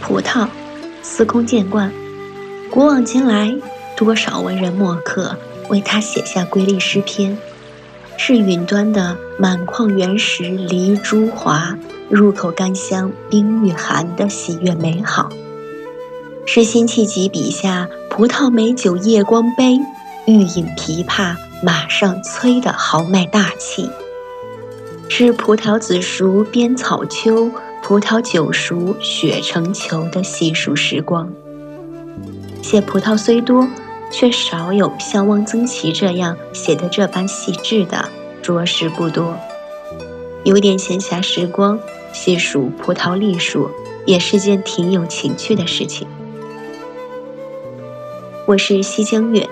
葡萄，司空见惯。古往今来，多少文人墨客为他写下瑰丽诗篇，是云端的满眶原石梨珠华，入口甘香冰与寒的喜悦美好，是辛弃疾笔下葡萄美酒夜光杯，欲饮琵琶马上催的豪迈大气，是葡萄紫熟边草秋，葡萄酒熟雪成球的细数时光。写葡萄虽多，却少有像汪曾祺这样写的这般细致的，着实不多。有点闲暇时光，细数葡萄栗数，也是件挺有情趣的事情。我是西江月，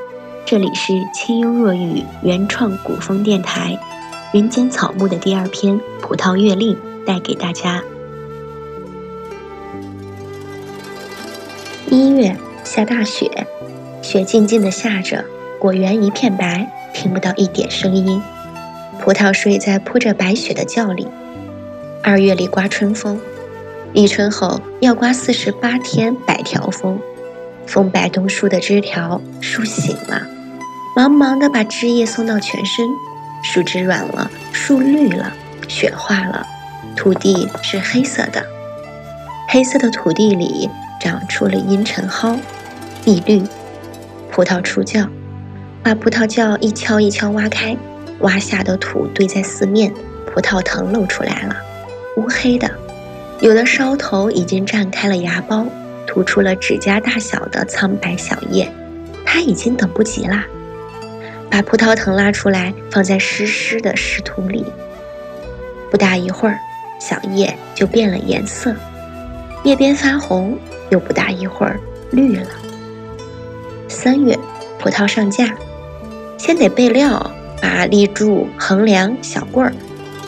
这里是清幽若雨原创古风电台，《人间草木》的第二篇《葡萄月令》带给大家。一月。下大雪，雪静静的下着，果园一片白，听不到一点声音。葡萄睡在铺着白雪的窖里。二月里刮春风，立春后要刮四十八天百条风，风摆动树的枝条，树醒了，忙忙的把枝叶送到全身，树枝软了，树绿了，雪化了，土地是黑色的，黑色的土地里。长出了阴沉蒿、碧绿，葡萄出窖，把葡萄窖一锹一锹挖开，挖下的土堆在四面，葡萄藤露出来了，乌黑的，有的梢头已经绽开了芽苞，吐出了指甲大小的苍白小叶，它已经等不及啦，把葡萄藤拉出来，放在湿湿的湿土里，不大一会儿，小叶就变了颜色，叶边发红。又不大一会儿，绿了。三月，葡萄上架，先得备料，把立柱、横梁、小棍儿，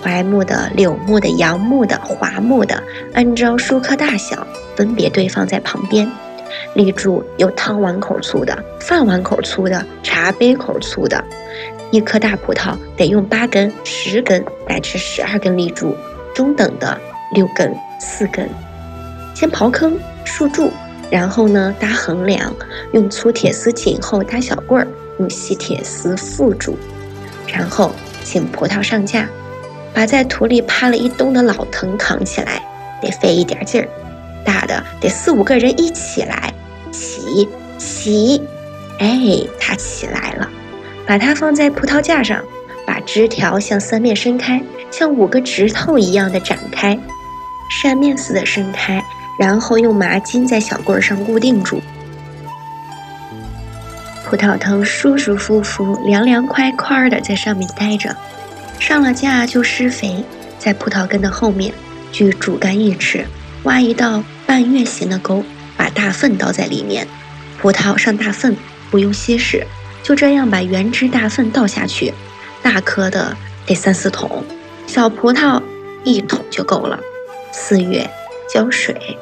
槐木的、柳木的、杨木的、桦木的，按照树棵大小分别堆放在旁边。立柱有汤碗口粗的、饭碗口粗的、茶杯口粗的。一颗大葡萄得用八根、十根乃至十二根立柱，中等的六根、四根。先刨坑。竖柱，然后呢搭横梁，用粗铁丝紧后搭小棍儿，用细铁丝附住，然后请葡萄上架，把在土里趴了一冬的老藤扛起来，得费一点劲儿，大的得四五个人一起来，起起，哎，它起来了，把它放在葡萄架上，把枝条向三面伸开，像五个指头一样的展开，扇面似的伸开。然后用麻筋在小棍上固定住，葡萄藤舒舒服服、凉凉快快的在上面待着。上了架就施肥，在葡萄根的后面，距主干一尺，挖一道半月形的沟，把大粪倒在里面。葡萄上大粪，不用稀释，就这样把原汁大粪倒下去。大颗的得三四桶，小葡萄一桶就够了。四月。浇水，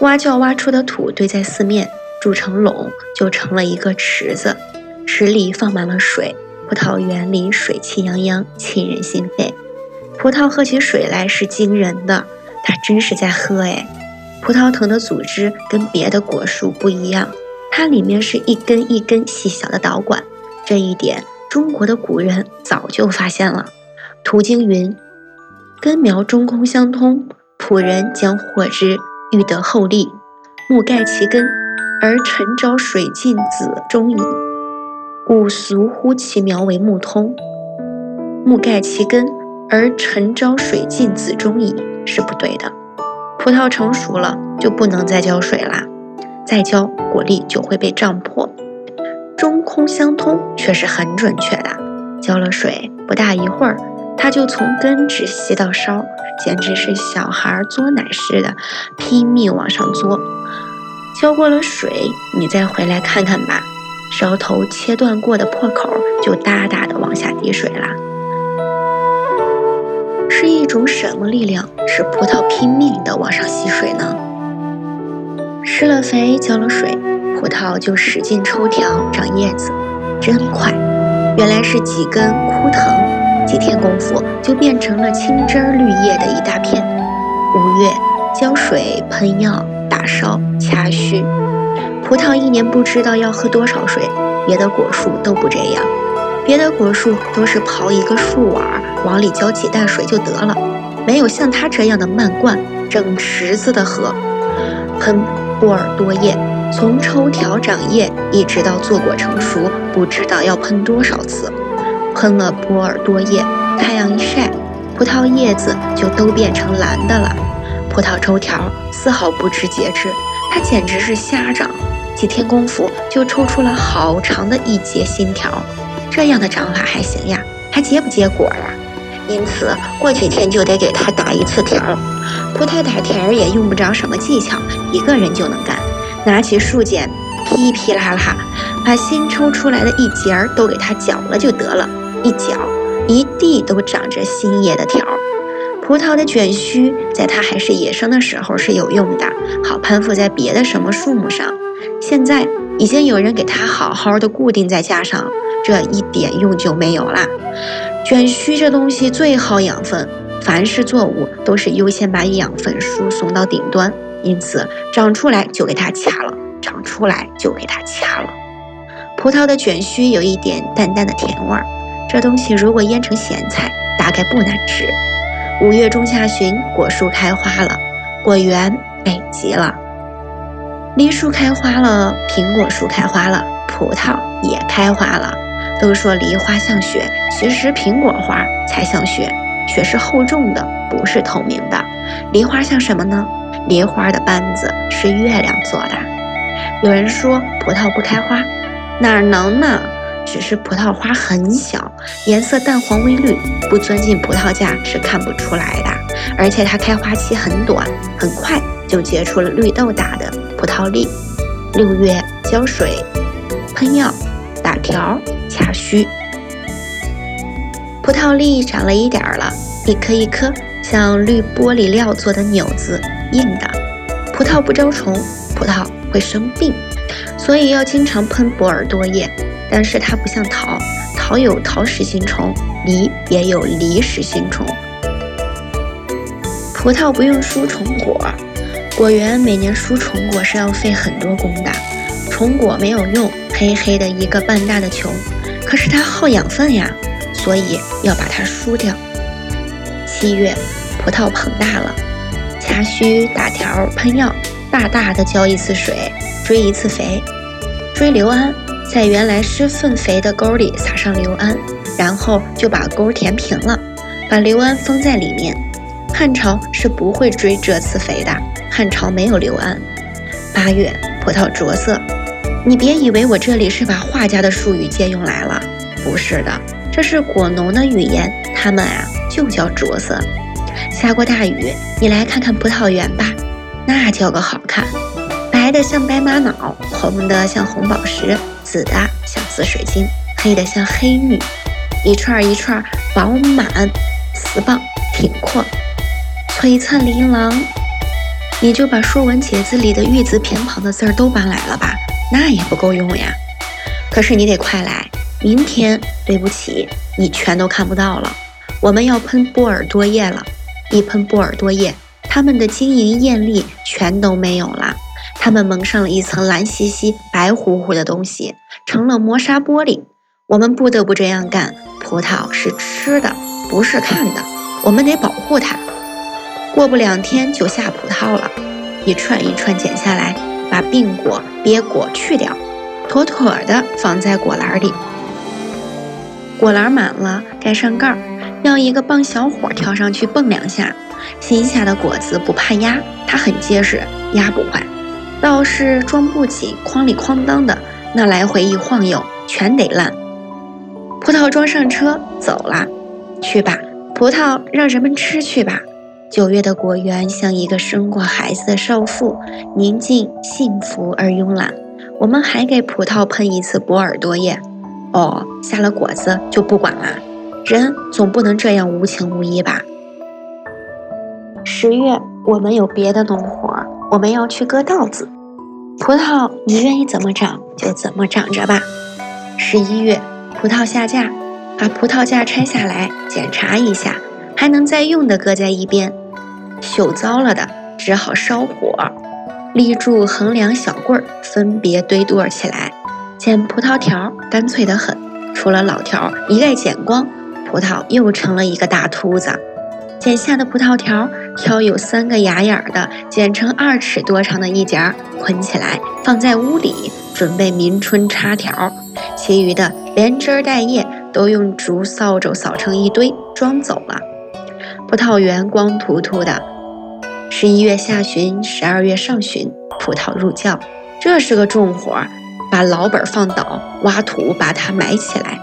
挖窖挖出的土堆在四面，筑成垄，就成了一个池子。池里放满了水，葡萄园里水气洋洋，沁人心肺。葡萄喝起水来是惊人的，它真是在喝哎。葡萄藤的组织跟别的果树不一样，它里面是一根一根细小的导管，这一点中国的古人早就发现了。图经云：根苗中空相通。仆人将获之，欲得厚利，木盖其根，而晨朝水尽子中矣。故俗呼其苗为木通。木盖其根，而晨朝水尽子中矣，是不对的。葡萄成熟了，就不能再浇水啦，再浇果粒就会被胀破。中空相通却是很准确的，浇了水，不大一会儿。它就从根直吸到梢，简直是小孩嘬奶似的，拼命往上嘬。浇过了水，你再回来看看吧，梢头切断过的破口就大大的往下滴水啦。是一种什么力量使葡萄拼命地往上吸水呢？施了肥，浇了水，葡萄就使劲抽条长叶子，真快。原来是几根枯藤。几天功夫就变成了青枝绿叶的一大片，五月，浇水、喷药、打烧、掐须。葡萄一年不知道要喝多少水，别的果树都不这样。别的果树都是刨一个树碗，往里浇几袋水就得了，没有像它这样的漫灌，整池子的喝。喷波尔多叶，从抽条长叶一直到坐果成熟，不知道要喷多少次。喷了波尔多叶，太阳一晒，葡萄叶子就都变成蓝的了。葡萄抽条丝毫不知节制，它简直是瞎长，几天功夫就抽出了好长的一节新条。这样的长法还行呀，还结不结果呀？因此过几天就得给它打一次条。葡萄打条也用不着什么技巧，一个人就能干。拿起树剪，噼噼啦啦，把新抽出来的一节儿都给它绞了就得了。一绞，一地都长着新叶的条。葡萄的卷须在它还是野生的时候是有用的，好攀附在别的什么树木上。现在已经有人给它好好的固定在架上。这一点用就没有啦。卷须这东西最耗养分，凡是作物都是优先把养分输送到顶端，因此长出来就给它掐了，长出来就给它掐了。葡萄的卷须有一点淡淡的甜味儿，这东西如果腌成咸菜，大概不难吃。五月中下旬，果树开花了，果园美极了。梨树开花了，苹果树开花了，葡萄也开花了。都说梨花像雪，其实苹果花才像雪。雪是厚重的，不是透明的。梨花像什么呢？梨花的瓣子是月亮做的。有人说葡萄不开花，哪能呢？只是葡萄花很小，颜色淡黄微绿，不钻进葡萄架是看不出来的。而且它开花期很短，很快就结出了绿豆大的葡萄粒。六月浇水、喷药、打条。掐须，葡萄粒长了一点儿了，一颗一颗像绿玻璃料做的钮子，硬的。葡萄不招虫，葡萄会生病，所以要经常喷波尔多叶。但是它不像桃，桃有桃食心虫，梨也有梨食心虫。葡萄不用输虫果，果园每年输虫果是要费很多工的。虫果没有用，黑黑的一个半大的球。可是它耗养分呀，所以要把它输掉。七月，葡萄膨大了，掐须、打条、喷药，大大的浇一次水，追一次肥，追硫胺，在原来施粪肥的沟里撒上硫胺，然后就把沟填平了，把硫胺封在里面。汉朝是不会追这次肥的，汉朝没有刘安。八月，葡萄着色。你别以为我这里是把画家的术语借用来了，不是的，这是果农的语言，他们啊就叫着色。下过大雨，你来看看葡萄园吧，那叫个好看，白的像白玛瑙，红的像红宝石，紫的像紫水晶，黑的像黑玉，一串一串饱满、丝棒、挺阔、璀璨琳琅。你就把《说文解字》里的玉字偏旁的字儿都搬来了吧。那也不够用呀，可是你得快来，明天对不起，你全都看不到了。我们要喷波尔多液了，一喷波尔多液，它们的晶莹艳丽全都没有了，它们蒙上了一层蓝兮兮、白乎乎的东西，成了磨砂玻璃。我们不得不这样干。葡萄是吃的，不是看的，我们得保护它。过不两天就下葡萄了，一串一串剪下来。把病果、瘪果去掉，妥妥的放在果篮里。果篮满了，盖上盖儿，让一个棒小伙跳上去蹦两下。新下的果子不怕压，它很结实，压不坏。倒是装不紧，哐里哐当的，那来回一晃悠，全得烂。葡萄装上车，走了。去吧，葡萄让人们吃去吧。九月的果园像一个生过孩子的少妇，宁静、幸福而慵懒。我们还给葡萄喷一次波尔多液。哦，下了果子就不管啦。人总不能这样无情无义吧？十月，我们有别的农活，我们要去割稻子。葡萄，你愿意怎么长就怎么长着吧。十一月，葡萄下架，把葡萄架拆下来检查一下。还能再用的搁在一边。锈糟了的，只好烧火，立柱横梁小棍儿分别堆垛起来。捡葡萄条干脆得很，除了老条一概剪光，葡萄又成了一个大秃子。剪下的葡萄条，挑有三个牙眼的，剪成二尺多长的一截，捆起来放在屋里，准备明春插条。其余的连枝带叶都用竹扫帚扫成一堆，装走了。葡萄园光秃秃的。十一月下旬，十二月上旬，葡萄入窖，这是个重活儿，把老本放倒，挖土把它埋起来，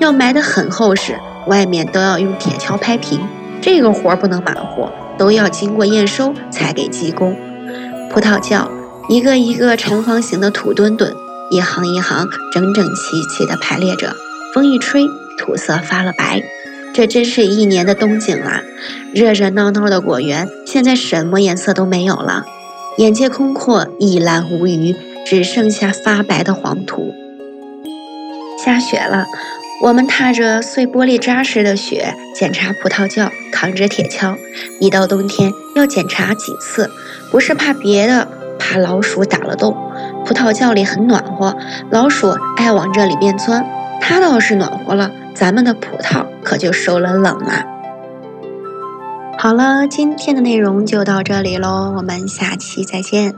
要埋得很厚实，外面都要用铁锹拍平。这个活儿不能马虎，都要经过验收才给技工。葡萄窖一个一个长方形的土墩墩，一行一行整整齐齐地排列着，风一吹，土色发了白。这真是一年的冬景啦！热热闹闹的果园，现在什么颜色都没有了，眼界空阔，一览无余，只剩下发白的黄土。下雪了，我们踏着碎玻璃渣似的雪检查葡萄窖，扛着铁锹。一到冬天要检查几次，不是怕别的，怕老鼠打了洞。葡萄窖里很暖和，老鼠爱往这里边钻。它倒是暖和了，咱们的葡萄可就受了冷了。好了，今天的内容就到这里喽，我们下期再见。